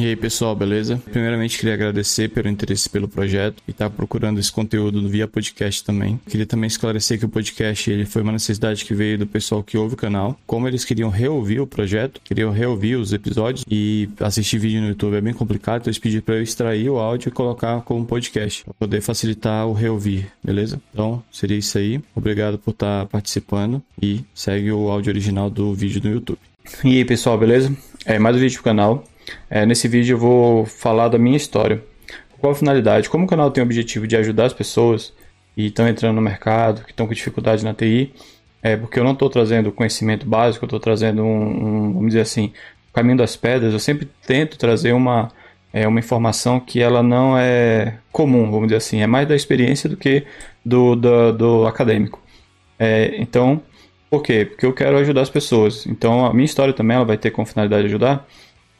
E aí pessoal, beleza? Primeiramente queria agradecer pelo interesse pelo projeto e estar tá procurando esse conteúdo via podcast também. Queria também esclarecer que o podcast ele foi uma necessidade que veio do pessoal que ouve o canal. Como eles queriam reouvir o projeto, queriam reouvir os episódios e assistir vídeo no YouTube é bem complicado, então eles pediram para eu extrair o áudio e colocar como podcast para poder facilitar o reouvir, beleza? Então seria isso aí. Obrigado por estar tá participando e segue o áudio original do vídeo no YouTube. E aí pessoal, beleza? É mais um vídeo pro canal. É, nesse vídeo eu vou falar da minha história. Qual a finalidade? Como o canal tem o objetivo de ajudar as pessoas e estão entrando no mercado, que estão com dificuldade na TI, é porque eu não estou trazendo conhecimento básico, eu estou trazendo um, um, vamos dizer assim, caminho das pedras. Eu sempre tento trazer uma, é, uma informação que ela não é comum, vamos dizer assim, é mais da experiência do que do, do, do acadêmico. É, então, por quê? Porque eu quero ajudar as pessoas. Então, a minha história também ela vai ter como finalidade ajudar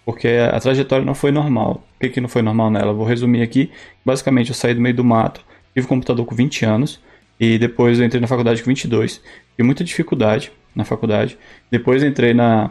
porque a trajetória não foi normal. O que, que não foi normal nela? Vou resumir aqui. Basicamente, eu saí do meio do mato, tive computador com 20 anos, e depois eu entrei na faculdade com 22. Tive muita dificuldade na faculdade. Depois entrei na,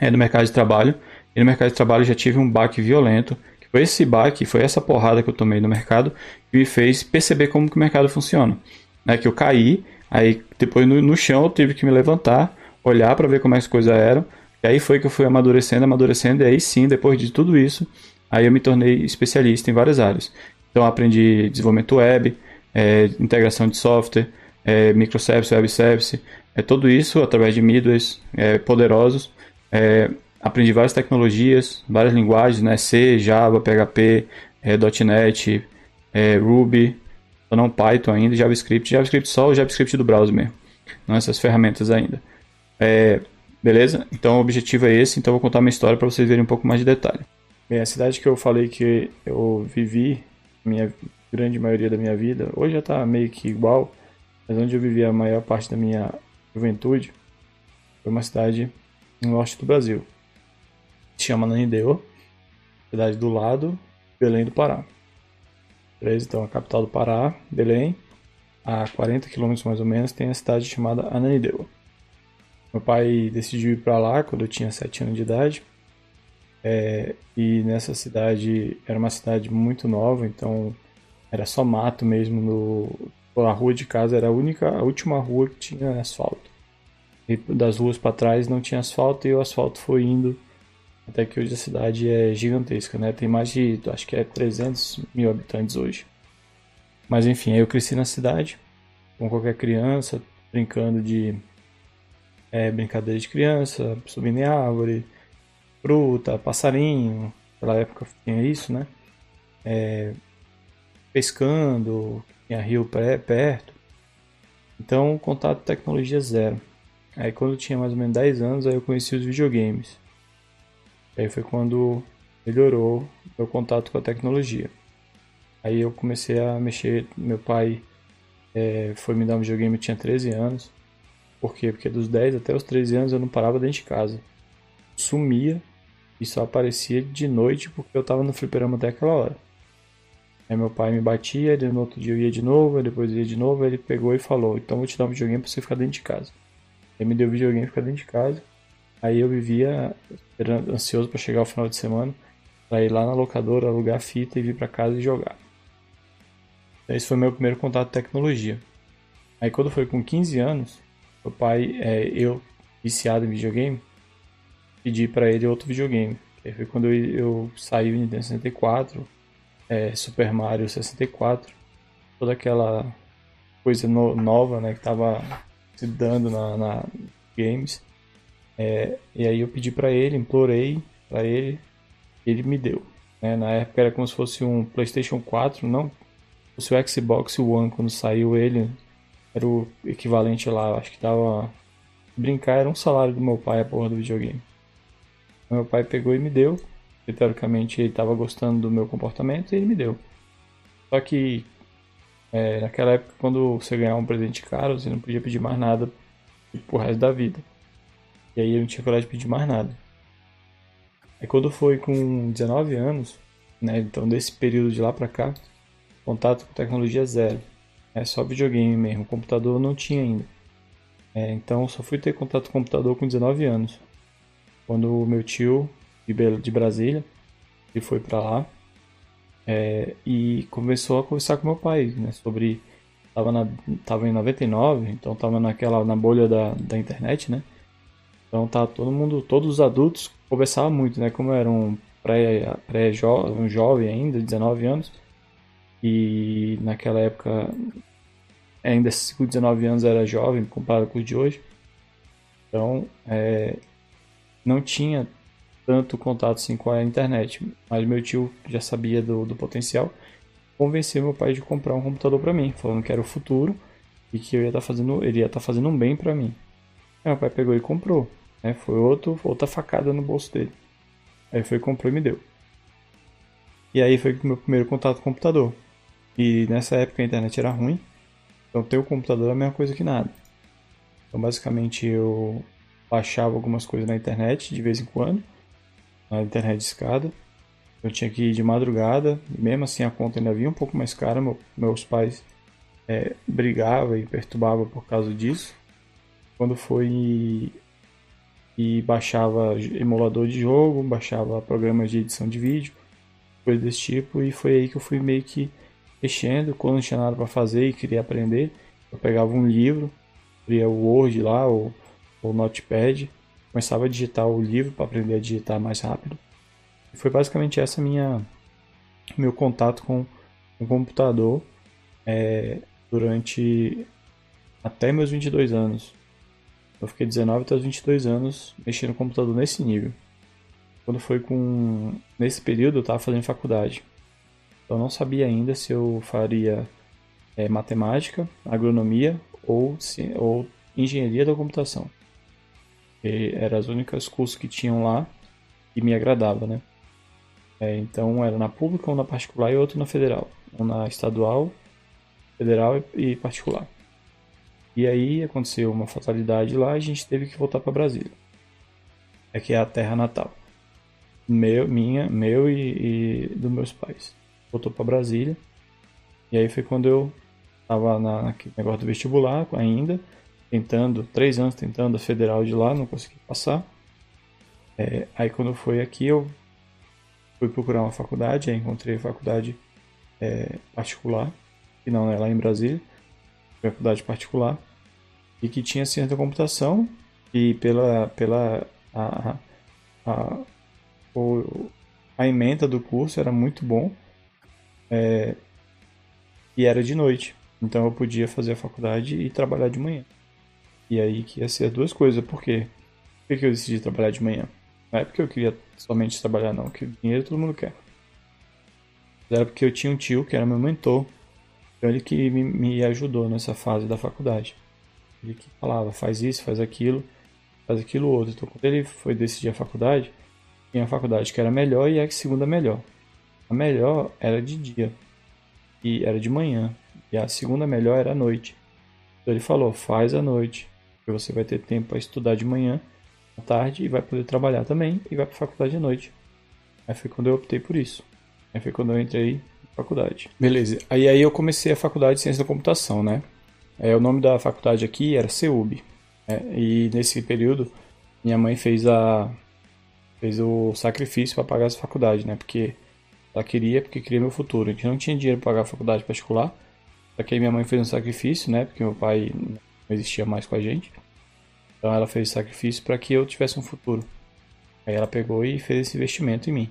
é, no mercado de trabalho, e no mercado de trabalho já tive um baque violento. Que foi esse baque, foi essa porrada que eu tomei no mercado, que me fez perceber como que o mercado funciona. Né, que eu caí, aí depois no, no chão eu tive que me levantar, olhar para ver como é as coisas eram, e aí foi que eu fui amadurecendo, amadurecendo, e aí sim, depois de tudo isso, aí eu me tornei especialista em várias áreas. Então aprendi desenvolvimento web, é, integração de software, é, microservice, web service, é, tudo isso através de middlewares é, poderosos. É, aprendi várias tecnologias, várias linguagens, né? C, Java, PHP, é, .NET, é, Ruby, não Python ainda, JavaScript. JavaScript só o JavaScript do browser mesmo, não essas ferramentas ainda. Beleza? Então o objetivo é esse, então eu vou contar uma história para vocês verem um pouco mais de detalhe. Bem, a cidade que eu falei que eu vivi, minha grande maioria da minha vida, hoje já está meio que igual, mas onde eu vivi a maior parte da minha juventude, foi uma cidade no norte do Brasil. Se chama Nanideu, cidade do lado, Belém do Pará. Beleza? Então a capital do Pará, Belém, a 40 quilômetros mais ou menos, tem a cidade chamada Ananindeua. Meu pai decidiu ir para lá quando eu tinha 7 anos de idade. É, e nessa cidade era uma cidade muito nova, então era só mato mesmo. No, a rua de casa era a única, a última rua que tinha asfalto. E das ruas para trás não tinha asfalto e o asfalto foi indo até que hoje a cidade é gigantesca, né? Tem mais de, acho que é 300 mil habitantes hoje. Mas enfim, eu cresci na cidade, com qualquer criança, brincando de é, brincadeira de criança, subindo em árvore, fruta, passarinho, naquela época tinha isso, né? É, pescando, tinha rio pré, perto. Então, contato tecnologia zero. Aí quando eu tinha mais ou menos 10 anos, aí eu conheci os videogames. Aí foi quando melhorou meu contato com a tecnologia. Aí eu comecei a mexer, meu pai é, foi me dar um videogame, eu tinha 13 anos. Por quê? Porque dos 10 até os 13 anos eu não parava dentro de casa. Sumia e só aparecia de noite porque eu tava no fliperama até aquela hora. Aí meu pai me batia, e no outro dia eu ia de novo, depois ia de novo, ele pegou e falou, então vou te dar um videogame pra você ficar dentro de casa. Ele me deu o videogame pra ficar dentro de casa. Aí eu vivia ansioso para chegar o final de semana, para ir lá na locadora, alugar a fita e vir para casa e jogar. Esse foi meu primeiro contato com tecnologia. Aí quando foi com 15 anos, meu pai, é, eu, viciado em videogame, pedi para ele outro videogame. Que foi quando eu, eu saí o Nintendo 64, é, Super Mario 64, toda aquela coisa no, nova né, que tava se dando na, na games. É, e aí eu pedi para ele, implorei para ele, ele me deu. Né? Na época era como se fosse um PlayStation 4, não o Xbox One quando saiu ele, era o equivalente lá, acho que tava. Brincar era um salário do meu pai a porra do videogame. Meu pai pegou e me deu. E, teoricamente ele tava gostando do meu comportamento e ele me deu. Só que é, naquela época, quando você ganhava um presente caro, você não podia pedir mais nada pro resto da vida. E aí eu não tinha coragem de pedir mais nada. Aí quando foi com 19 anos, né, então desse período de lá pra cá, contato com tecnologia zero. É só videogame mesmo, computador não tinha ainda. É, então só fui ter contato com computador com 19 anos. Quando o meu tio de Brasília ele foi para lá é, e começou a conversar com meu pai, né, sobre tava na tava em 99, então tava naquela na bolha da, da internet, né? Então tá todo mundo, todos os adultos conversavam muito, né? Como eu era um pré, pré -jo, um jovem ainda, 19 anos, e naquela época ainda com 19 anos era jovem comparado com os de hoje. Então, é, não tinha tanto contato assim com a internet, mas meu tio já sabia do, do potencial convencer meu pai de comprar um computador para mim, falando que era o futuro e que eu ia estar tá fazendo, ele ia estar tá fazendo um bem para mim. Aí meu pai pegou e comprou, né? Foi outro, outra facada no bolso dele. Aí foi comprou e me deu. E aí foi o meu primeiro contato com o computador. E nessa época a internet era ruim, então ter o computador é a mesma coisa que nada. Então basicamente eu baixava algumas coisas na internet de vez em quando, na internet de escada eu tinha que ir de madrugada, mesmo assim a conta ainda vinha um pouco mais cara. Meu, meus pais é, brigavam e perturbavam por causa disso. Quando foi e baixava emulador de jogo, baixava programas de edição de vídeo, coisas desse tipo, e foi aí que eu fui meio que mexendo. Quando não tinha nada para fazer e queria aprender, eu pegava um livro, abria o Word lá, ou o Notepad, começava a digitar o livro para aprender a digitar mais rápido foi basicamente essa minha meu contato com o computador é, durante até meus 22 anos. Eu fiquei 19 até os 22 anos mexendo no computador nesse nível. Quando foi com nesse período eu estava fazendo faculdade. Eu não sabia ainda se eu faria é, matemática, agronomia ou, se, ou engenharia da computação. E eram as únicas cursos que tinham lá e me agradava, né? É, então era na pública, um na particular e outro na federal. Um na estadual, federal e particular. E aí aconteceu uma fatalidade lá e a gente teve que voltar para Brasília. É que é a terra natal. Meu, minha, meu e, e dos meus pais. Voltou para Brasília. E aí foi quando eu tava na, naquele negócio do vestibular ainda, tentando, três anos tentando a federal de lá, não consegui passar. É, aí quando foi aqui eu fui procurar uma faculdade, aí encontrei a faculdade é, particular, que não é lá em Brasília, faculdade particular, e que tinha ciência da computação, e pela, pela a, a, o, a emenda do curso era muito bom, é, e era de noite, então eu podia fazer a faculdade e trabalhar de manhã. E aí que ia ser duas coisas, por quê? Por que eu decidi trabalhar de manhã? Não é porque eu queria somente trabalhar, não, que dinheiro todo mundo quer. Era porque eu tinha um tio que era meu mentor. Então ele que me, me ajudou nessa fase da faculdade. Ele que falava, faz isso, faz aquilo, faz aquilo outro. Então quando ele foi decidir a faculdade, tinha a faculdade que era melhor e a segunda melhor. A melhor era de dia e era de manhã. E a segunda melhor era à noite. Então ele falou, faz à noite, porque você vai ter tempo para estudar de manhã à tarde e vai poder trabalhar também e vai para faculdade à noite. Aí foi quando eu optei por isso. Aí foi quando eu entrei na faculdade. Beleza. Aí aí eu comecei a faculdade de ciência da computação, né? É, o nome da faculdade aqui era CEUB. Né? E nesse período minha mãe fez a fez o sacrifício para pagar essa faculdade, né? Porque ela queria, porque queria meu futuro. A gente não tinha dinheiro para pagar a faculdade particular. Só que aí minha mãe fez um sacrifício, né? Porque meu pai não existia mais com a gente. Então ela fez sacrifício para que eu tivesse um futuro. Aí ela pegou e fez esse investimento em mim.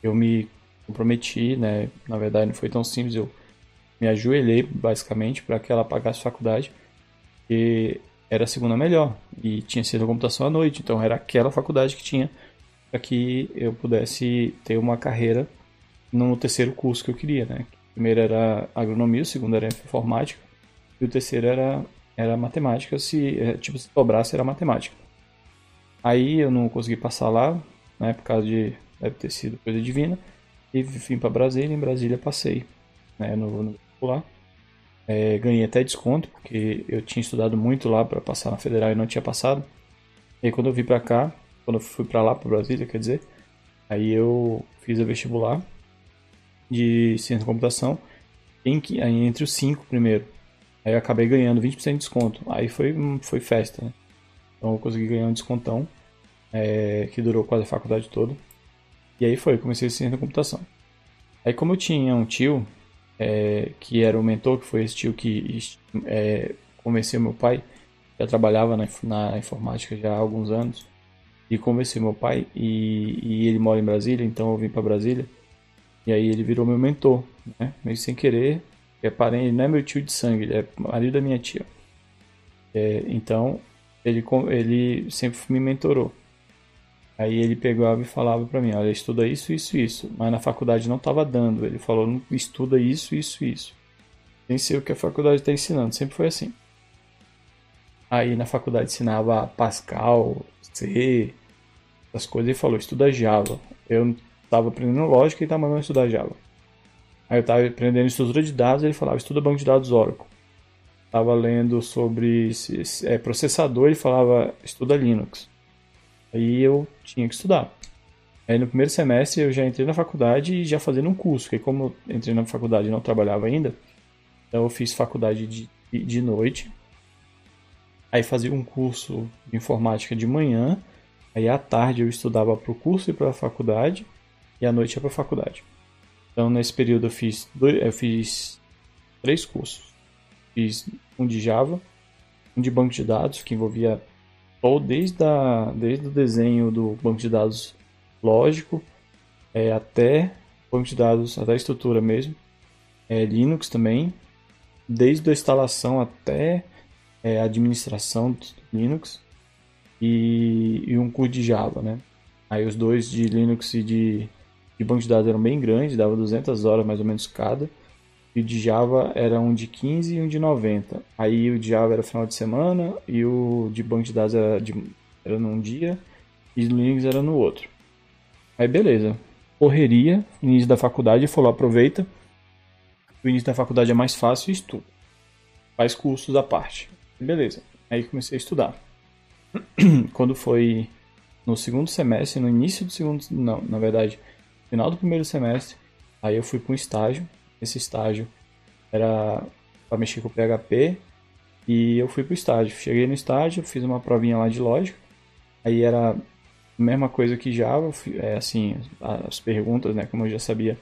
Eu me comprometi, né? Na verdade não foi tão simples, eu me ajoelhei basicamente para que ela pagasse faculdade. E era a segunda melhor e tinha sido a computação à noite, então era aquela faculdade que tinha para que eu pudesse ter uma carreira no terceiro curso que eu queria, né? Primeiro era agronomia, o segundo era informática e o terceiro era era matemática, se é, tipo se sobrasse era matemática. Aí eu não consegui passar lá, né, por causa de deve ter sido coisa divina, e vim para Brasília, em Brasília passei, né, no, vestibular. É, ganhei até desconto, porque eu tinha estudado muito lá para passar na federal e não tinha passado. E aí, quando eu vim para cá, quando eu fui para lá, para Brasília, quer dizer, aí eu fiz a vestibular de ciência da computação em, entre os cinco primeiro. Aí eu acabei ganhando 20% de desconto. Aí foi, foi festa, né? Então eu consegui ganhar um descontão, é, que durou quase a faculdade toda. E aí foi, comecei a ciência da computação. Aí como eu tinha um tio, é, que era o mentor, que foi esse tio que é, convenceu meu pai, já trabalhava na, na, informática já há alguns anos, e convenceu meu pai, e, e ele mora em Brasília, então eu vim para Brasília, e aí ele virou meu mentor, né? Meio sem querer, é parente, não é meu tio de sangue, ele é marido da minha tia. É, então, ele, ele sempre me mentorou. Aí ele pegava e falava para mim, olha, estuda isso, isso, isso. Mas na faculdade não estava dando. Ele falou, estuda isso, isso, isso. Nem sei o que a faculdade está ensinando, sempre foi assim. Aí na faculdade ensinava Pascal, C, essas coisas, e falou, estuda Java. Eu estava aprendendo lógica e estava mandando estudar Java. Aí eu estava aprendendo estrutura de dados, ele falava, estuda banco de dados Oracle. Estava lendo sobre é, processador, ele falava, estuda Linux. Aí eu tinha que estudar. Aí no primeiro semestre eu já entrei na faculdade e já fazendo um curso, porque como eu entrei na faculdade e não trabalhava ainda, então eu fiz faculdade de, de noite. Aí fazia um curso de informática de manhã, aí à tarde eu estudava para o curso e para a faculdade, e à noite ia para a faculdade. Então nesse período eu fiz, dois, eu fiz três cursos. Fiz um de Java, um de banco de dados, que envolvia ou desde, a, desde o desenho do banco de dados lógico é, até banco de dados, até a estrutura mesmo. É, Linux também, desde a instalação até é, administração do Linux e, e, um curso de Java, né? Aí os dois de Linux e de, de banco de dados eram bem grandes, dava 200 horas mais ou menos cada. E o de Java era um de 15 e um de 90. Aí o de Java era final de semana e o de banco de dados era, de, era num dia e o Linux era no outro. Aí beleza. Correria, início da faculdade, falou, aproveita. O início da faculdade é mais fácil e estuda. Faz cursos à parte. Beleza. Aí comecei a estudar. Quando foi no segundo semestre, no início do segundo, não, na verdade, final do primeiro semestre, aí eu fui para um estágio esse estágio era para mexer com o PHP e eu fui pro estágio. Cheguei no estágio, fiz uma provinha lá de lógica. Aí era a mesma coisa que Java, é assim, as perguntas, né, como eu já sabia,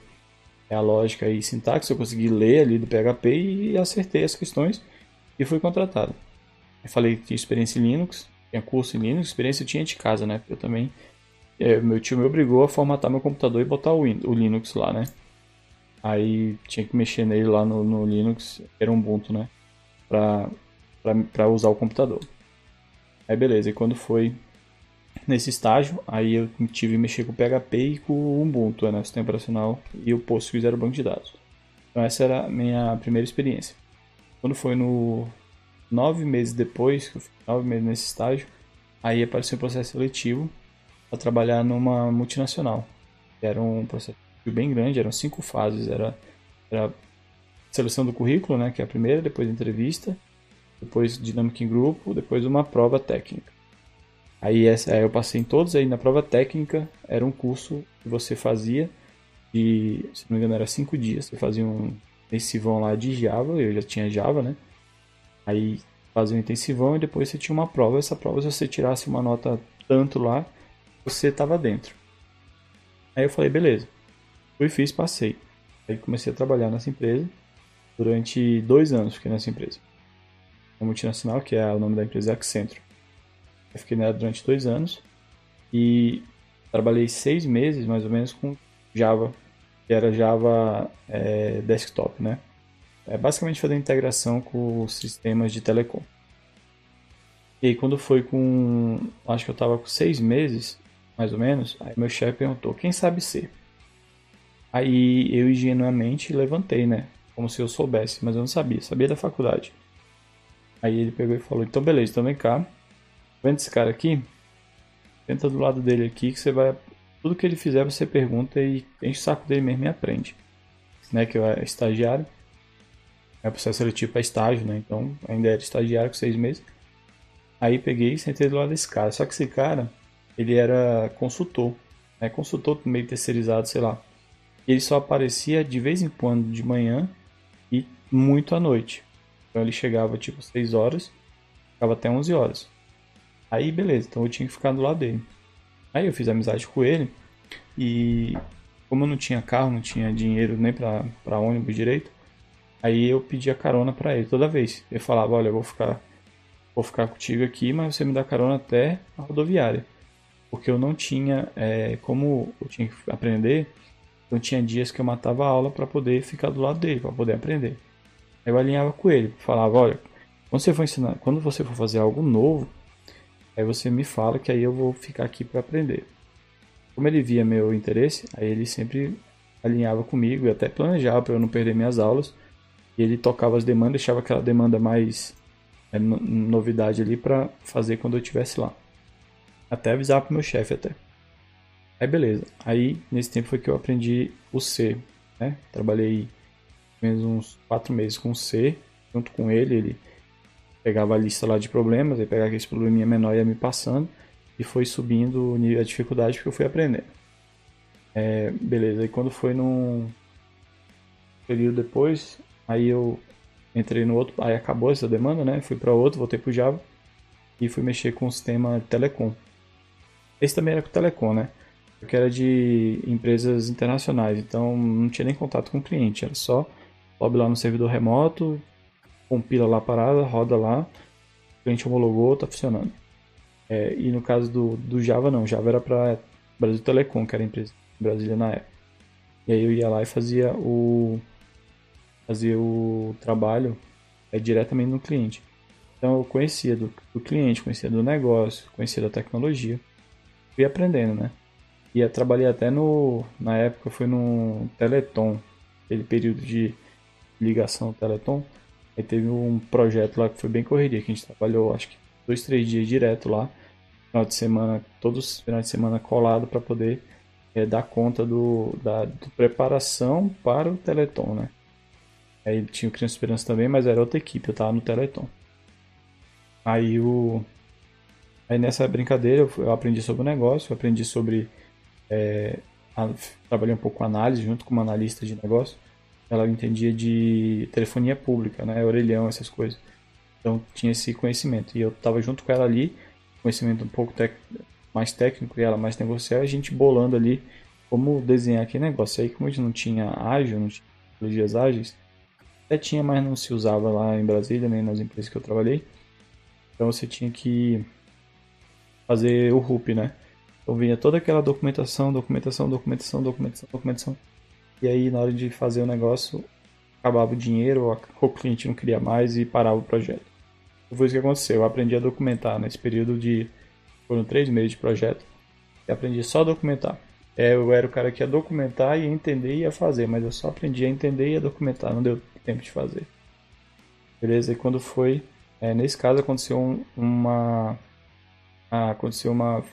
é a lógica e sintaxe, eu consegui ler ali do PHP e acertei as questões e fui contratado. Eu falei que tinha experiência em Linux, tinha curso em Linux, experiência eu tinha de casa, né? Eu também, é, meu tio me obrigou a formatar meu computador e botar o, o Linux lá, né? Aí tinha que mexer nele lá no, no Linux, era um Ubuntu, né? Pra, pra, pra usar o computador. Aí beleza, e quando foi nesse estágio, aí eu tive que mexer com o PHP e com o Ubuntu, né? O sistema operacional e o Postgres era o banco de dados. Então essa era a minha primeira experiência. Quando foi no nove meses depois, que eu fiz nove meses nesse estágio, aí apareceu um processo seletivo para trabalhar numa multinacional. Era um processo bem grande, eram cinco fases. Era, era seleção do currículo, né, que é a primeira, depois entrevista, depois dinâmica em grupo, depois uma prova técnica. Aí, essa, aí eu passei em todos, aí na prova técnica era um curso que você fazia de, se não me engano, era cinco dias. Você fazia um intensivão lá de Java, eu já tinha Java, né? Aí fazia um intensivão e depois você tinha uma prova. Essa prova, se você tirasse uma nota tanto lá, você estava dentro. Aí eu falei, beleza. Fui, fiz, passei. Aí comecei a trabalhar nessa empresa. Durante dois anos fiquei nessa empresa. A multinacional, que é o nome da empresa, é Accenture. Eu fiquei nela durante dois anos. E trabalhei seis meses, mais ou menos, com Java. Que era Java é, Desktop, né? É basicamente fazer integração com sistemas de telecom. E aí quando foi com... Acho que eu tava com seis meses, mais ou menos. Aí meu chefe perguntou, quem sabe ser? Aí eu ingenuamente levantei, né? Como se eu soubesse, mas eu não sabia, sabia da faculdade. Aí ele pegou e falou: Então beleza, então vem cá. Vendo esse cara aqui? Tenta do lado dele aqui que você vai. Tudo que ele fizer você pergunta e enche o saco dele mesmo e aprende. Né? Que eu era estagiário. É processo seletivo para estágio, né? Então ainda era estagiário com seis meses. Aí peguei e sentei do lado desse cara. Só que esse cara, ele era consultor. Né? Consultor meio terceirizado, sei lá ele só aparecia de vez em quando de manhã e muito à noite. Então ele chegava tipo 6 horas, ficava até 11 horas. Aí beleza, então eu tinha que ficar do lado dele. Aí eu fiz amizade com ele. E como eu não tinha carro, não tinha dinheiro nem para ônibus direito, aí eu pedia carona para ele toda vez. Ele falava, olha, eu vou ficar, vou ficar contigo aqui, mas você me dá carona até a rodoviária. Porque eu não tinha, é, como eu tinha que aprender, eu tinha dias que eu matava a aula para poder ficar do lado dele, para poder aprender. Aí eu alinhava com ele, falava, olha, quando você for ensinar, quando você for fazer algo novo, aí você me fala que aí eu vou ficar aqui para aprender. Como ele via meu interesse, aí ele sempre alinhava comigo e até planejava para eu não perder minhas aulas. E ele tocava as demandas, deixava aquela demanda mais é, novidade ali para fazer quando eu estivesse lá. Até avisar pro meu chefe até. Aí beleza. Aí nesse tempo foi que eu aprendi o C, né? Trabalhei menos uns quatro meses com o C, junto com ele. Ele pegava a lista lá de problemas, aí pegava aquele probleminha menor e ia me passando e foi subindo a dificuldade que eu fui aprendendo. É, beleza, e quando foi num período depois, aí eu entrei no outro, aí acabou essa demanda, né? Fui para outro, voltei pro Java e fui mexer com o sistema Telecom. Esse também era com Telecom, né? Porque era de empresas internacionais, então não tinha nem contato com o cliente, era só sobe lá no servidor remoto, compila lá a parada, roda lá, o cliente homologou, tá funcionando. É, e no caso do, do Java, não. Java era para Brasil Telecom, que era a empresa em Brasília na época. E aí eu ia lá e fazia o, fazia o trabalho é, diretamente no cliente. Então eu conhecia do, do cliente, conhecia do negócio, conhecia da tecnologia. Fui aprendendo, né? E trabalhei até no. Na época foi no Teleton, aquele período de ligação Teleton. Aí teve um projeto lá que foi bem correria, que a gente trabalhou acho que dois, três dias direto lá, final de semana, todos os finais de semana colado para poder é, dar conta do, da do preparação para o Teleton, né? Aí tinha o Criança Esperança também, mas era outra equipe, eu tava no Teleton. Aí o. Aí nessa brincadeira eu aprendi sobre o negócio, eu aprendi sobre. É, a, trabalhei um pouco com análise junto com uma analista de negócio. Ela entendia de telefonia pública, né? Orelhão, essas coisas. Então tinha esse conhecimento. E eu estava junto com ela ali, conhecimento um pouco tec mais técnico e ela mais negocial, a gente bolando ali como desenhar aquele negócio. Aí como a gente não tinha ágil, não tinha tecnologias ágeis, até tinha, mas não se usava lá em Brasília, nem nas empresas que eu trabalhei. Então você tinha que fazer o RUP, né? Então vinha toda aquela documentação, documentação, documentação, documentação, documentação. E aí na hora de fazer o negócio, acabava o dinheiro, o cliente não queria mais e parava o projeto. Foi isso que aconteceu. Eu aprendi a documentar nesse período de. Foram três meses de projeto. E aprendi só a documentar. É, eu era o cara que ia documentar, ia entender e ia fazer, mas eu só aprendi a entender e ia documentar, não deu tempo de fazer. Beleza? E quando foi. É, nesse caso aconteceu um, uma. Ah, aconteceu uma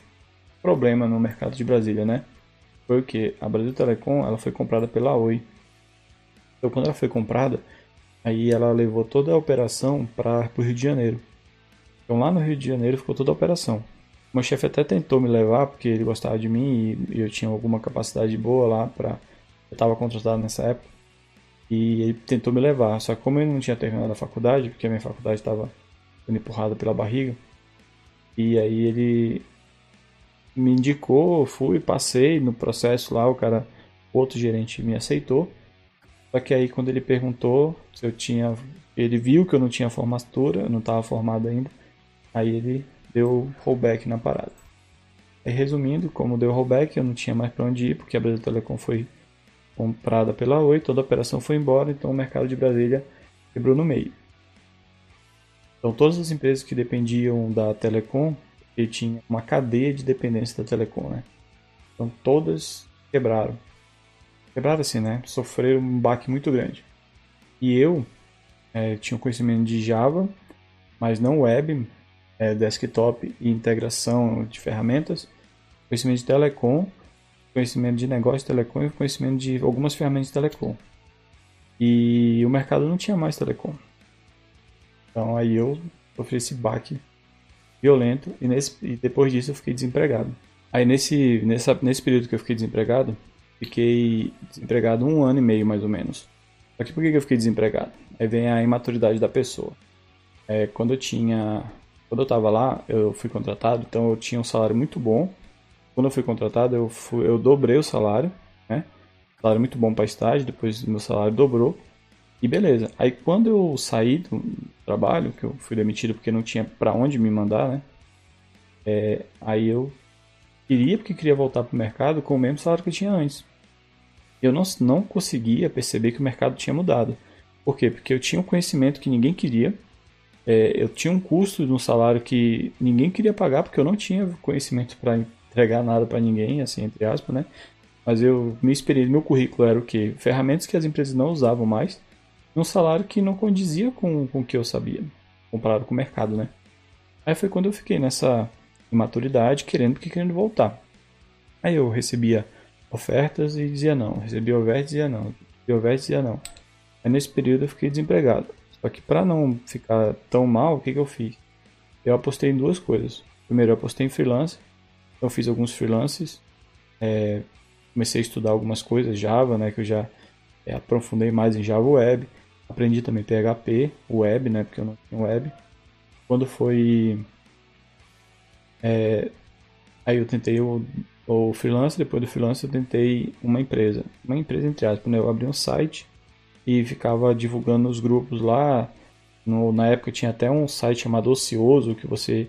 problema no mercado de Brasília, né? Foi o que? A Brasil Telecom ela foi comprada pela Oi. Então quando ela foi comprada, Aí ela levou toda a operação para o Rio de Janeiro. Então lá no Rio de Janeiro ficou toda a operação. Meu chefe até tentou me levar porque ele gostava de mim e eu tinha alguma capacidade boa lá para eu estava contratado nessa época. E ele tentou me levar, só que como eu não tinha terminado a faculdade, porque a minha faculdade estava sendo empurrada pela barriga, e aí ele me indicou, fui, passei no processo lá, o cara, outro gerente me aceitou. Só que aí quando ele perguntou se eu tinha. Ele viu que eu não tinha formatura, eu não estava formado ainda. Aí ele deu rollback na parada. Aí, resumindo, como deu rollback, eu não tinha mais para onde ir, porque a Brasil Telecom foi comprada pela Oi, toda a operação foi embora, então o mercado de Brasília quebrou no meio. Então todas as empresas que dependiam da Telecom, ele tinha uma cadeia de dependência da Telecom, né? Então todas quebraram quebraram assim, né? Sofreram um baque muito grande. E eu é, tinha um conhecimento de Java, mas não web, é, desktop e integração de ferramentas, conhecimento de telecom, conhecimento de negócio de telecom e conhecimento de algumas ferramentas de telecom. E o mercado não tinha mais telecom. Então aí eu sofri esse baque violento e, nesse, e depois disso eu fiquei desempregado. Aí nesse, nessa, nesse período que eu fiquei desempregado, Fiquei desempregado um ano e meio, mais ou menos. Só que por que eu fiquei desempregado? Aí vem a imaturidade da pessoa. É, quando eu tinha... Quando eu tava lá, eu fui contratado, então eu tinha um salário muito bom. quando eu fui contratado, eu, fui, eu dobrei o salário, né? Salário muito bom para estágio, depois meu salário dobrou. E beleza. Aí quando eu saí do trabalho, que eu fui demitido porque não tinha para onde me mandar, né? É, aí eu queria, porque queria voltar pro mercado com o mesmo salário que eu tinha antes. Eu não, não conseguia perceber que o mercado tinha mudado. Por quê? Porque eu tinha um conhecimento que ninguém queria. É, eu tinha um custo de um salário que ninguém queria pagar, porque eu não tinha conhecimento para entregar nada para ninguém, assim, entre aspas, né? Mas eu me esperei, meu currículo era o quê? Ferramentas que as empresas não usavam mais, num salário que não condizia com, com o que eu sabia, comparado com o mercado, né? Aí foi quando eu fiquei nessa imaturidade, querendo porque querendo voltar. Aí eu recebia ofertas e dizia não, recebia ofertas e dizia não, recebia ofertas e dizia não. Aí nesse período eu fiquei desempregado. Só que para não ficar tão mal, o que, que eu fiz? Eu apostei em duas coisas. Primeiro, eu apostei em freelance. Eu fiz alguns freelances. É, comecei a estudar algumas coisas, Java, né, que eu já é, aprofundei mais em Java Web. Aprendi também PHP, Web, né, porque eu não tinha Web. Quando foi... É, aí eu tentei o, o freelance, depois do freelance eu tentei uma empresa. Uma empresa entre aspas, né, eu abri um site e ficava divulgando nos grupos lá. No, na época tinha até um site chamado Ocioso, que você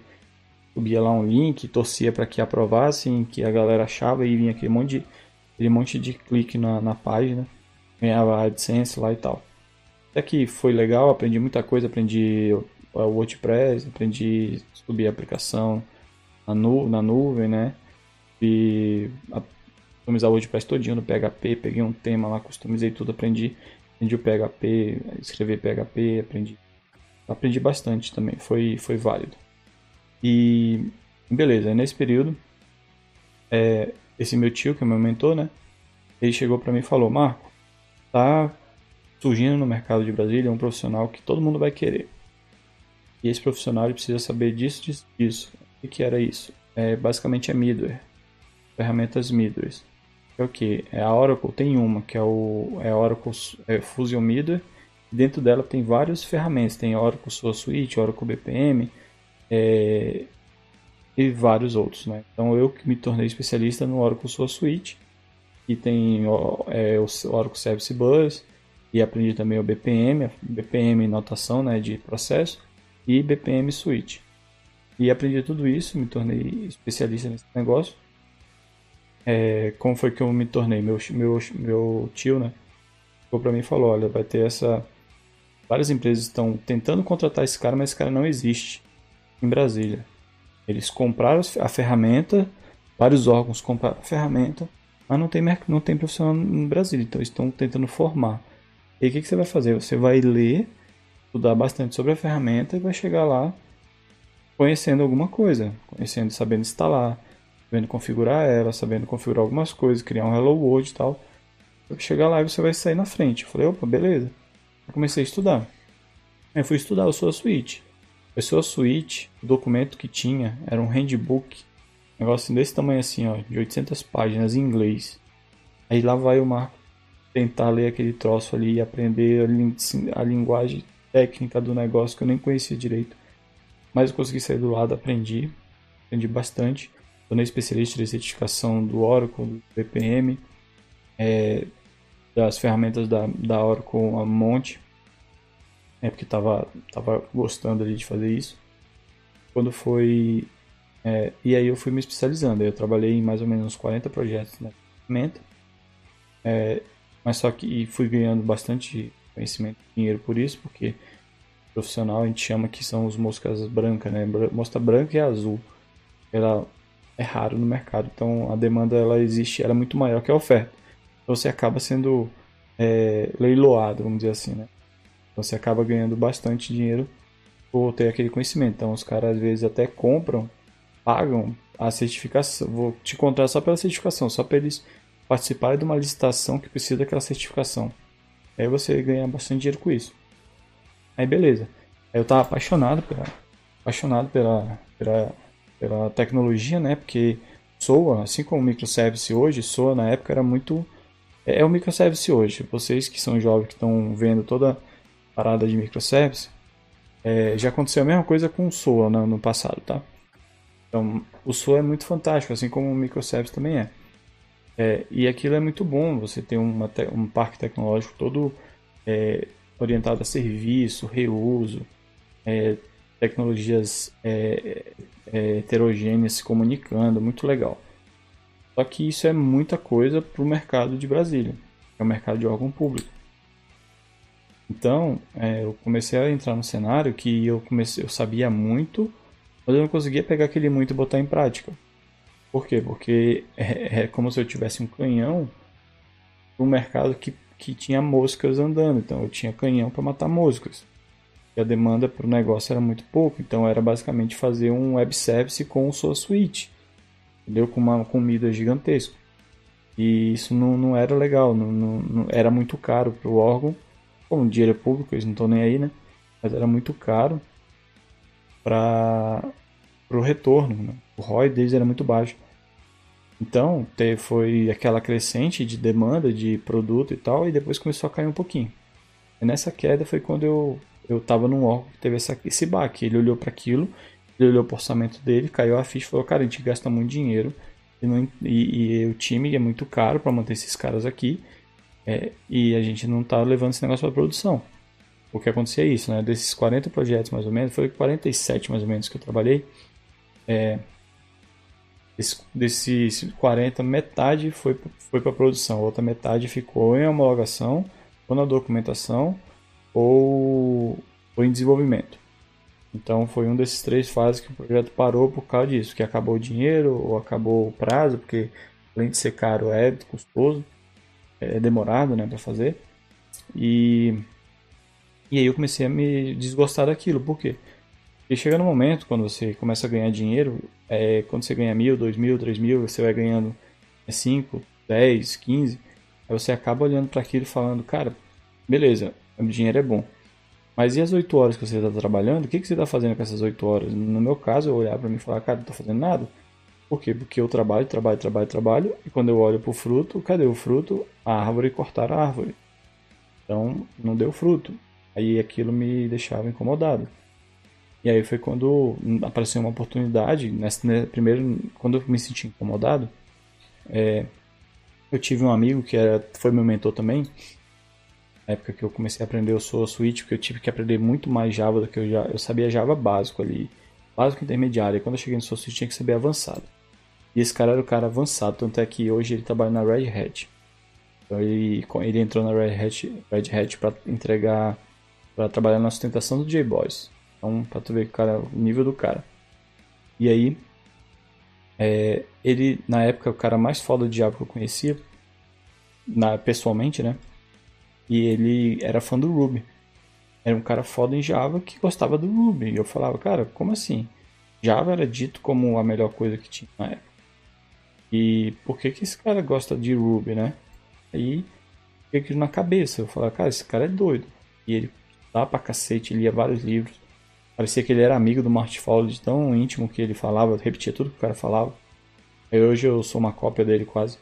subia lá um link, torcia para que aprovassem, que a galera achava e vinha aquele monte de, aquele monte de clique na, na página, ganhava AdSense lá e tal. Até que foi legal, aprendi muita coisa, aprendi o WordPress, aprendi subir a aplicação na, nu, na nuvem, né? E customizar o WordPress todinho no PHP, peguei um tema lá, customizei tudo, aprendi aprendi o PHP, escrever PHP, aprendi aprendi bastante também, foi foi válido. E beleza, nesse período é, esse meu tio, que é meu mentor, né? Ele chegou para mim e falou: "Marco, tá surgindo no mercado de Brasília um profissional que todo mundo vai querer. E esse profissional precisa saber disso, disso, disso. O que era isso? É, basicamente é middleware, ferramentas middleware é o que? É a Oracle tem uma, que é o é Oracle é Fusion Middle. Dentro dela tem várias ferramentas, tem Oracle Source Suite, Oracle BPM é, e vários outros. Né? Então eu que me tornei especialista no Oracle Source Suite, que tem é, o Oracle Service Bus, e aprendi também o BPM, BPM notação né, de processo, e BPM Suite. E aprendi tudo isso, me tornei especialista nesse negócio. É, como foi que eu me tornei? Meu, meu, meu tio, né? Ficou pra mim e falou: olha, vai ter essa. Várias empresas estão tentando contratar esse cara, mas esse cara não existe em Brasília. Eles compraram a ferramenta, vários órgãos compraram a ferramenta, mas não tem, não tem profissional em Brasília, então estão tentando formar. E o que, que você vai fazer? Você vai ler, estudar bastante sobre a ferramenta e vai chegar lá conhecendo alguma coisa, conhecendo, sabendo instalar, sabendo configurar ela, sabendo configurar algumas coisas, criar um Hello World e tal. Chegar lá e você vai sair na frente. Eu falei, opa, beleza. Eu comecei a estudar. Aí fui estudar o sua suite. A sua suite, o documento que tinha era um handbook, um negócio desse tamanho assim, ó, de 800 páginas em inglês. Aí lá vai o Marco tentar ler aquele troço ali e aprender a, a linguagem técnica do negócio que eu nem conhecia direito. Mas eu consegui sair do lado, aprendi, aprendi bastante tornei especialista de certificação do Oracle, do BPM, é, das ferramentas da, da Oracle a monte, é porque estava tava gostando ali de fazer isso. Quando foi. É, e aí eu fui me especializando. Eu trabalhei em mais ou menos uns 40 projetos na ferramenta. É, mas só que fui ganhando bastante conhecimento e dinheiro por isso, porque profissional a gente chama que são os moscas brancas, né? Mosca branca e azul. Ela é raro no mercado. Então a demanda ela existe, ela é muito maior que a oferta. Então você acaba sendo é, leiloado, vamos dizer assim, né? Então você acaba ganhando bastante dinheiro por ter aquele conhecimento. Então os caras às vezes até compram, pagam a certificação. Vou te contar só pela certificação, só para eles participarem de uma licitação que precisa daquela certificação. Aí você ganha bastante dinheiro com isso. Aí beleza. Aí eu tava apaixonado pela, apaixonado pela, pela pela tecnologia, né? Porque SOA, assim como o microservice hoje, SOA na época era muito. É, é o microservice hoje. Vocês que são jovens que estão vendo toda a parada de microservice, é, já aconteceu a mesma coisa com o SOA no, no passado, tá? Então, o SOA é muito fantástico, assim como o microservice também é. é e aquilo é muito bom, você tem uma, um parque tecnológico todo é, orientado a serviço, reuso, é, tecnologias é, é, heterogêneas se comunicando, muito legal. Só que isso é muita coisa para o mercado de Brasília, que é o mercado de órgão público. Então, é, eu comecei a entrar no cenário que eu comecei, eu sabia muito, mas eu não conseguia pegar aquele muito e botar em prática. Por quê? Porque é, é como se eu tivesse um canhão no mercado que, que tinha moscas andando. Então, eu tinha canhão para matar moscas. E a demanda para o negócio era muito pouco. Então, era basicamente fazer um web service com sua suite. Entendeu? Com uma comida gigantesca. E isso não, não era legal. Não, não, não era muito caro para o órgão como dinheiro é público, eles não estão nem aí, né? Mas era muito caro para o retorno. Né? O ROI deles era muito baixo. Então, teve, foi aquela crescente de demanda de produto e tal, e depois começou a cair um pouquinho. E nessa queda foi quando eu eu estava num órgão que teve esse baque. Ele olhou para aquilo, ele olhou o orçamento dele, caiu a ficha e falou: Cara, a gente gasta muito dinheiro e, não, e, e o time é muito caro para manter esses caras aqui. É, e a gente não está levando esse negócio para produção. O que acontecia é isso, né? Desses 40 projetos mais ou menos, foi 47 mais ou menos que eu trabalhei. É, desses 40, metade foi, foi para produção, a outra metade ficou em homologação, ou na documentação, ou, ou em desenvolvimento. Então foi um desses três fases que o projeto parou por causa disso, que acabou o dinheiro ou acabou o prazo, porque além de ser caro é custoso é demorado, né, para fazer. E e aí eu comecei a me desgostar daquilo. Por quê? Porque chega no momento quando você começa a ganhar dinheiro, é, quando você ganha mil, dois mil, três mil, você vai ganhando cinco, dez, quinze, aí você acaba olhando para aquilo e falando, cara, beleza, o dinheiro é bom. Mas e as oito horas que você está trabalhando? O que, que você está fazendo com essas oito horas? No meu caso, eu olhar para mim e falar, cara, não estou fazendo nada. Por quê? Porque eu trabalho, trabalho, trabalho, trabalho, e quando eu olho para o fruto, cadê o fruto? A árvore cortar a árvore. Então, não deu fruto. Aí aquilo me deixava incomodado. E aí foi quando apareceu uma oportunidade, nessa, né, primeiro, quando eu me senti incomodado, é, eu tive um amigo que era, foi meu mentor também, na época que eu comecei a aprender o Soul Switch, porque eu tive que aprender muito mais Java do que eu já, eu sabia Java básico ali, básico intermediário, e quando eu cheguei no Soul Switch tinha que saber avançado. E esse cara era o cara avançado, tanto é que hoje ele trabalha na Red Hat. Então ele, ele entrou na Red Hat, Red Hat para entregar, para trabalhar na sustentação do J-Boys. Então, para tu ver cara, o nível do cara. E aí, é, ele, na época, o cara mais foda de Java que eu conhecia, na, pessoalmente, né? E ele era fã do Ruby. Era um cara foda em Java que gostava do Ruby. E eu falava, cara, como assim? Java era dito como a melhor coisa que tinha na época. E por que, que esse cara gosta de Ruby, né? Aí fiquei aquilo na cabeça. Eu falei, cara, esse cara é doido. E ele dá pra cacete, lia vários livros. Parecia que ele era amigo do Martin Fowler, tão íntimo que ele falava, repetia tudo que o cara falava. Aí hoje eu sou uma cópia dele quase.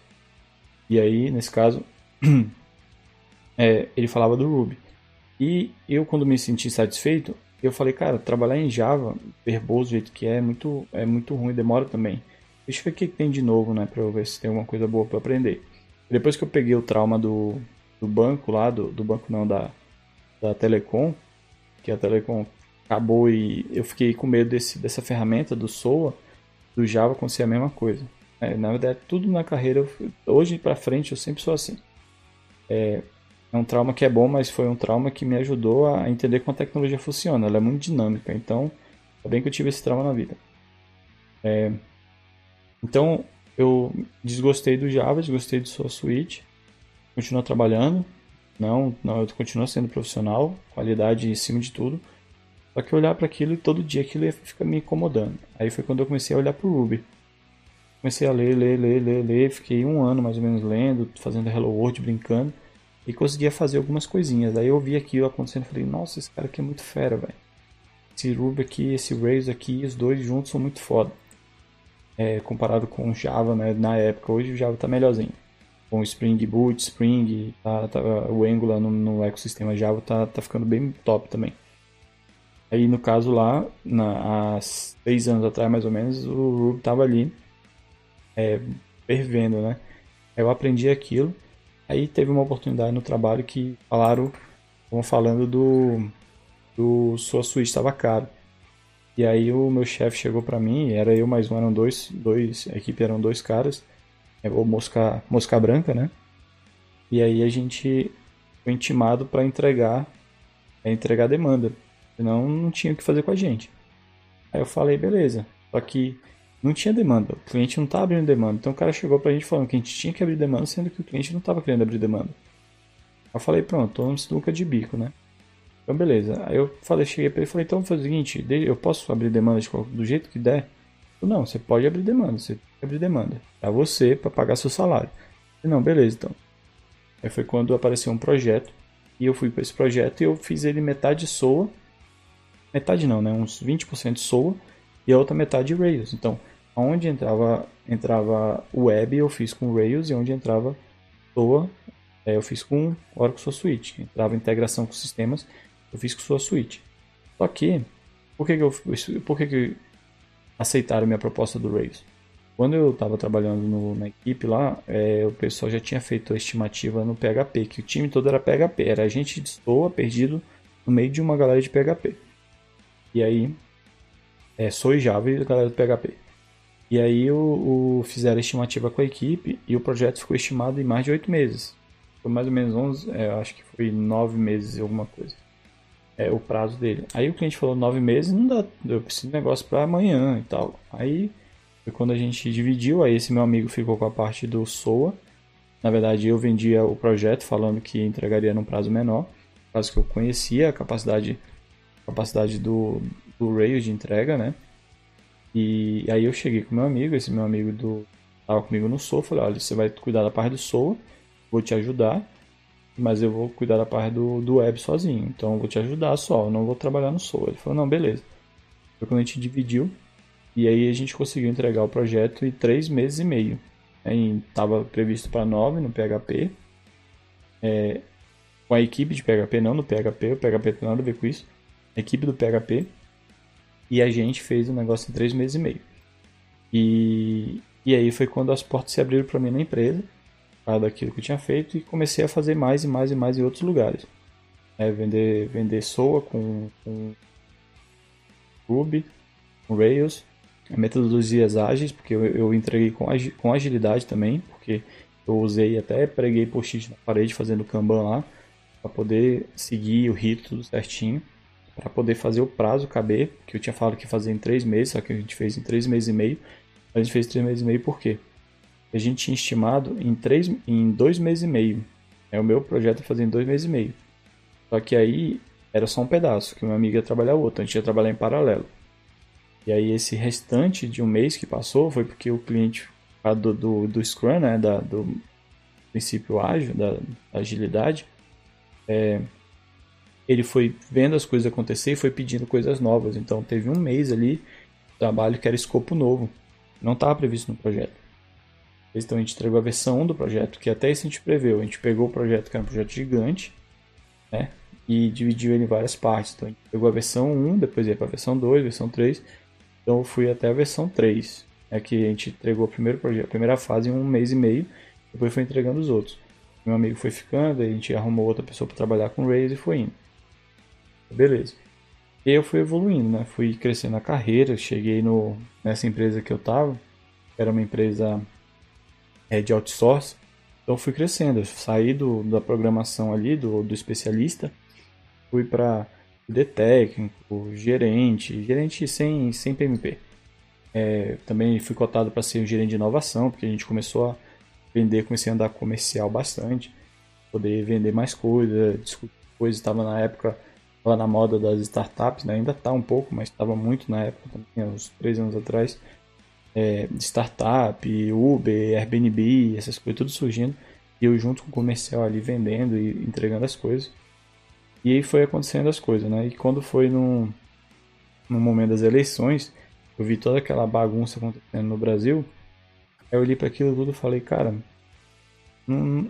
E aí, nesse caso, é, ele falava do Ruby. E eu, quando me senti satisfeito, eu falei, cara, trabalhar em Java, verboso do jeito que é, é muito, é muito ruim, demora também. Deixa eu ver o que tem de novo, né? Pra eu ver se tem alguma coisa boa para aprender. Depois que eu peguei o trauma do, do banco lá, do, do banco não, da, da Telecom, que a Telecom acabou e eu fiquei com medo desse, dessa ferramenta do SOA, do Java acontecer a mesma coisa. É, na verdade, tudo na carreira, hoje para frente, eu sempre sou assim. É, é um trauma que é bom, mas foi um trauma que me ajudou a entender como a tecnologia funciona. Ela é muito dinâmica, então, é bem que eu tive esse trauma na vida. É, então, eu desgostei do Java, desgostei do Soul Suite, continuo trabalhando, não, não, eu continuo sendo profissional, qualidade em cima de tudo, só que olhar para aquilo e todo dia aquilo fica me incomodando. Aí foi quando eu comecei a olhar para o Ruby. Comecei a ler, ler, ler, ler, ler, fiquei um ano mais ou menos lendo, fazendo Hello World, brincando, e conseguia fazer algumas coisinhas. Aí eu vi aquilo acontecendo e falei, nossa, esse cara aqui é muito fera, velho. Esse Ruby aqui, esse Rails aqui, os dois juntos são muito foda é, comparado com o Java né, na época. Hoje o Java está melhorzinho. Com Spring Boot, Spring, tá, tá, o Angular no, no, ecossistema Java tá, tá ficando bem top também. Aí, no caso lá, na, há seis anos atrás, mais ou menos, o Ruby tava ali é, fervendo, né? Eu aprendi aquilo. Aí teve uma oportunidade no trabalho que falaram, estavam falando do, do sua suíte estava caro. E aí o meu chefe chegou para mim, era eu mais um, eram dois, dois, a equipe eram dois caras, é, o mosca, mosca branca, né? E aí a gente foi intimado para entregar, é, entregar demanda, senão não tinha o que fazer com a gente. Aí eu falei, beleza, só que não tinha demanda, o cliente não estava abrindo demanda, então o cara chegou pra gente falando que a gente tinha que abrir demanda, sendo que o cliente não estava querendo abrir demanda. Eu falei, pronto, tô sinuca de bico, né? Então, beleza. Aí eu falei, cheguei pra ele e falei, então faz o seguinte, eu posso abrir demanda do jeito que der? Falei, não, você pode abrir demanda, você tem que abrir demanda. Pra você, para pagar seu salário. Falei, não, beleza, então. Aí foi quando apareceu um projeto, e eu fui para esse projeto e eu fiz ele metade SOA, metade não, né, uns 20% SOA, e a outra metade Rails. Então, onde entrava, entrava web eu fiz com Rails, e onde entrava SOA, é, eu fiz com Oracle Sua Suite. Entrava integração com sistemas, eu fiz com sua suíte. Só que, por que, que, eu, por que, que aceitaram minha proposta do Rails? Quando eu estava trabalhando no, na equipe lá, é, o pessoal já tinha feito a estimativa no PHP, que o time todo era PHP, era a gente de Stoa perdido no meio de uma galera de PHP. E aí, é, sou Java e a galera do PHP. E aí o, o, fizeram a estimativa com a equipe e o projeto ficou estimado em mais de oito meses. Foi mais ou menos 11, é, acho que foi nove meses e alguma coisa é, o prazo dele. Aí o cliente falou nove meses, não dá, eu preciso de negócio para amanhã e tal. Aí foi quando a gente dividiu, aí esse meu amigo ficou com a parte do SOA. Na verdade, eu vendia o projeto falando que entregaria num prazo menor, caso que eu conhecia a capacidade, capacidade do, do Rails de entrega, né? E aí eu cheguei com meu amigo, esse meu amigo do tava comigo no SOA, falei, olha, você vai cuidar da parte do SOA, vou te ajudar mas eu vou cuidar da parte do, do web sozinho. Então eu vou te ajudar só, eu não vou trabalhar no Soul. Ele falou, não, beleza. Foi quando a gente dividiu e aí a gente conseguiu entregar o projeto em três meses e meio. Estava previsto para nove no PHP. É, com a equipe de PHP, não no PHP, o PHP tem nada a ver com isso. A equipe do PHP. E a gente fez o negócio em três meses e meio. E, e aí foi quando as portas se abriram para mim na empresa daquilo que eu tinha feito e comecei a fazer mais e mais e mais em outros lugares. É, vender, vender SOA com, com Ruby, com Rails, metodologias ágeis, porque eu, eu entreguei com, com agilidade também, porque eu usei até preguei post-it na parede fazendo Kanban lá, para poder seguir o rito certinho, para poder fazer o prazo caber, que eu tinha falado que fazer em três meses, só que a gente fez em três meses e meio. A gente fez três meses e meio por quê? a gente tinha estimado em, três, em dois meses e meio. É o meu projeto fazer em dois meses e meio. Só que aí era só um pedaço, que meu amigo ia trabalhar outro, a gente ia trabalhar em paralelo. E aí esse restante de um mês que passou foi porque o cliente do, do, do Scrum, né, da, do princípio ágil, da, da agilidade, é, ele foi vendo as coisas acontecer e foi pedindo coisas novas. Então teve um mês ali de trabalho que era escopo novo. Não estava previsto no projeto. Então a gente entregou a versão 1 do projeto, que até isso a gente preveu. A gente pegou o projeto, que era um projeto gigante, né? E dividiu ele em várias partes. Então a gente pegou a versão 1, depois ia para a versão 2, versão 3. Então eu fui até a versão 3. É que a gente entregou o primeiro projeto, a primeira fase em um mês e meio, depois foi entregando os outros. Meu amigo foi ficando, a gente arrumou outra pessoa para trabalhar com Rails e foi indo. Beleza. E eu fui evoluindo, né? Fui crescendo na carreira, cheguei no, nessa empresa que eu tava, era uma empresa é, de outsource. Então fui crescendo, eu saí do, da programação ali, do, do especialista, fui para de técnico, gerente, gerente sem, sem PMP. É, também fui cotado para ser um gerente de inovação, porque a gente começou a vender, comecei a andar comercial bastante, poder vender mais coisas, discutir coisas, estava na época, estava na moda das startups, né? ainda está um pouco, mas estava muito na época, também, uns três anos atrás, é, startup, Uber, Airbnb, essas coisas tudo surgindo. E eu junto com o comercial ali vendendo e entregando as coisas. E aí foi acontecendo as coisas, né? E quando foi no, no momento das eleições, eu vi toda aquela bagunça acontecendo no Brasil. Aí eu olhei para aquilo tudo e falei, cara, não,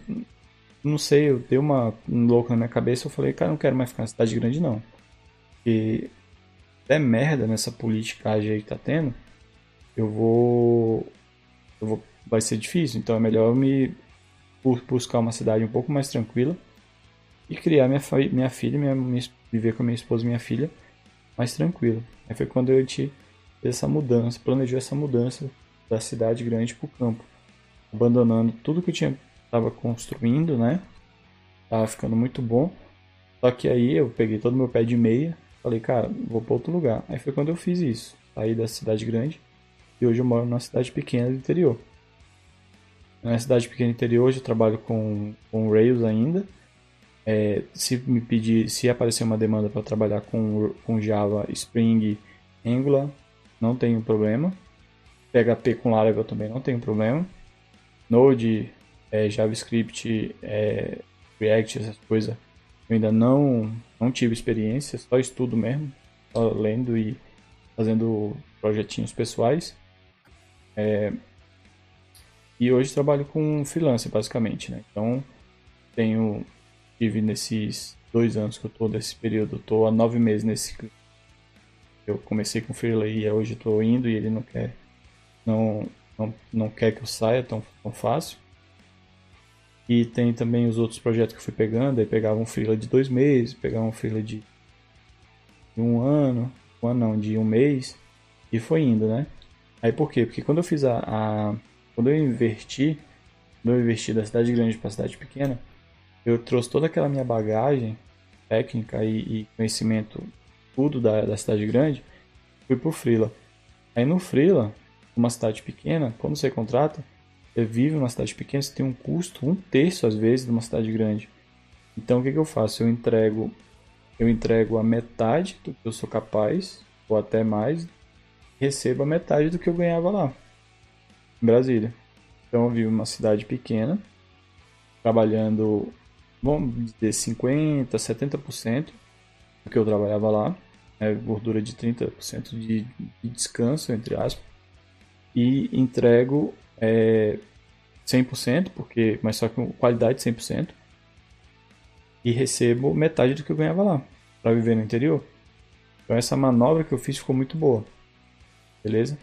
não sei, eu dei uma um louco na minha cabeça. Eu falei, cara, não quero mais ficar na cidade grande, não. E der merda nessa politicagem aí que tá tendo, eu vou. Eu vou. Vai ser difícil. Então é melhor me buscar uma cidade um pouco mais tranquila e criar minha, minha filha, minha, minha, viver com minha esposa e minha filha mais tranquilo. Aí foi quando eu te essa mudança, planejou essa mudança da cidade grande para o campo, abandonando tudo que eu tinha estava construindo, né? Tava ficando muito bom. Só que aí eu peguei todo meu pé de meia, falei, cara, vou para outro lugar. Aí foi quando eu fiz isso, saí da cidade grande e hoje eu moro numa cidade pequena do interior. Na cidade pequena do interior, hoje eu trabalho com, com Rails ainda. É, se me pedir, se aparecer uma demanda para trabalhar com, com Java, Spring, Angular, não tenho problema. PHP com Laravel também não tenho problema. Node, é, JavaScript, é, React, essas coisas, eu ainda não, não tive experiência, só estudo mesmo, só lendo e fazendo projetinhos pessoais. É, e hoje trabalho com freelance, basicamente, né? Então, tenho, tive nesses dois anos que eu tô nesse período, tô há nove meses nesse eu comecei com o e hoje estou indo e ele não quer não, não, não quer que eu saia tão, tão fácil. E tem também os outros projetos que eu fui pegando, aí pegava um Freela de dois meses, pegava um Freela de, um ano, um ano não, de um mês, e foi indo, né? Aí por quê? Porque quando eu fiz a, a quando eu inverti, quando eu investi da cidade grande para cidade pequena, eu trouxe toda aquela minha bagagem técnica e, e conhecimento tudo da, da cidade grande, fui pro Frila. Aí no Frila, uma cidade pequena, quando você contrata, vive numa cidade pequena, você tem um custo um terço às vezes de uma cidade grande. Então o que, que eu faço? Eu entrego eu entrego a metade do que eu sou capaz, ou até mais, recebo a metade do que eu ganhava lá, em Brasília. Então eu vivo numa cidade pequena, trabalhando, vamos dizer, 50%, 70% do que eu trabalhava lá, né, gordura de 30% de, de descanso, entre aspas, e entrego é, 100%, porque, mas só com qualidade 100%, e recebo metade do que eu ganhava lá, para viver no interior. Então essa manobra que eu fiz ficou muito boa, beleza?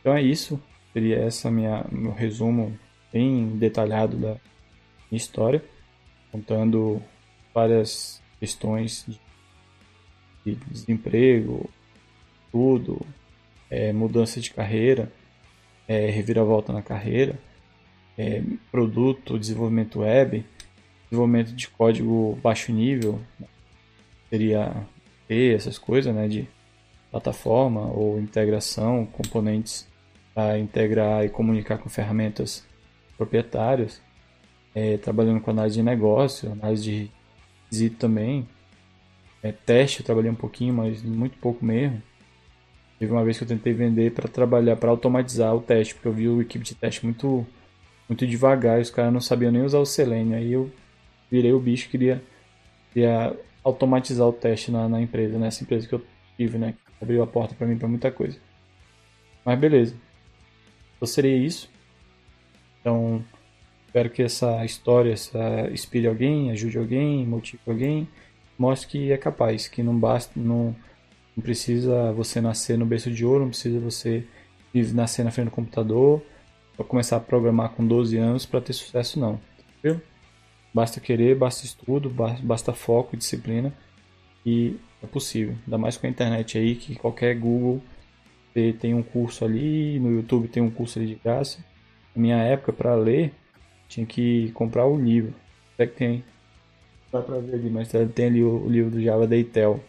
Então é isso, seria essa minha meu resumo bem detalhado da minha história, contando várias questões de de desemprego, tudo, é, mudança de carreira, é, reviravolta na carreira, é, produto, desenvolvimento web, desenvolvimento de código baixo nível, seria ter essas coisas, né, de plataforma ou integração, componentes para integrar e comunicar com ferramentas proprietárias, é, trabalhando com análise de negócio, análise de requisito também, é, teste eu trabalhei um pouquinho, mas muito pouco mesmo. Teve uma vez que eu tentei vender para trabalhar, para automatizar o teste, porque eu vi o equipe de teste muito muito devagar e os caras não sabiam nem usar o Selenium. Aí eu virei o bicho queria, queria automatizar o teste na, na empresa, nessa empresa que eu tive, né? Abriu a porta para mim para muita coisa. Mas beleza. Então seria isso. Então, espero que essa história essa, inspire alguém, ajude alguém, motive alguém mostre que é capaz, que não basta, não, não precisa você nascer no berço de ouro, não precisa você nascer na frente do computador para começar a programar com 12 anos para ter sucesso não? Basta querer, basta estudo, basta foco, disciplina e é possível. Ainda mais com a internet aí que qualquer Google tem um curso ali, no YouTube tem um curso ali de graça. Na minha época para ler tinha que comprar o livro. Até que tem Dá pra ver ali, mas tem ali o, livro do Java Deitel.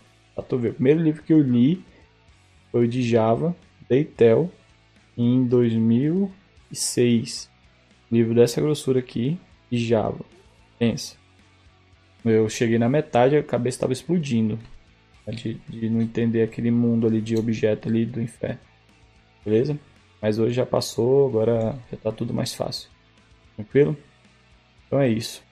Pra tu ver. O primeiro livro que eu li foi o de Java Deitel em 2006. Livro dessa grossura aqui, de Java. Pensa. Eu cheguei na metade, a cabeça estava explodindo. Né, de, de não entender aquele mundo ali de objeto ali do inferno. Beleza? Mas hoje já passou, agora já tá tudo mais fácil. Tranquilo? Então é isso.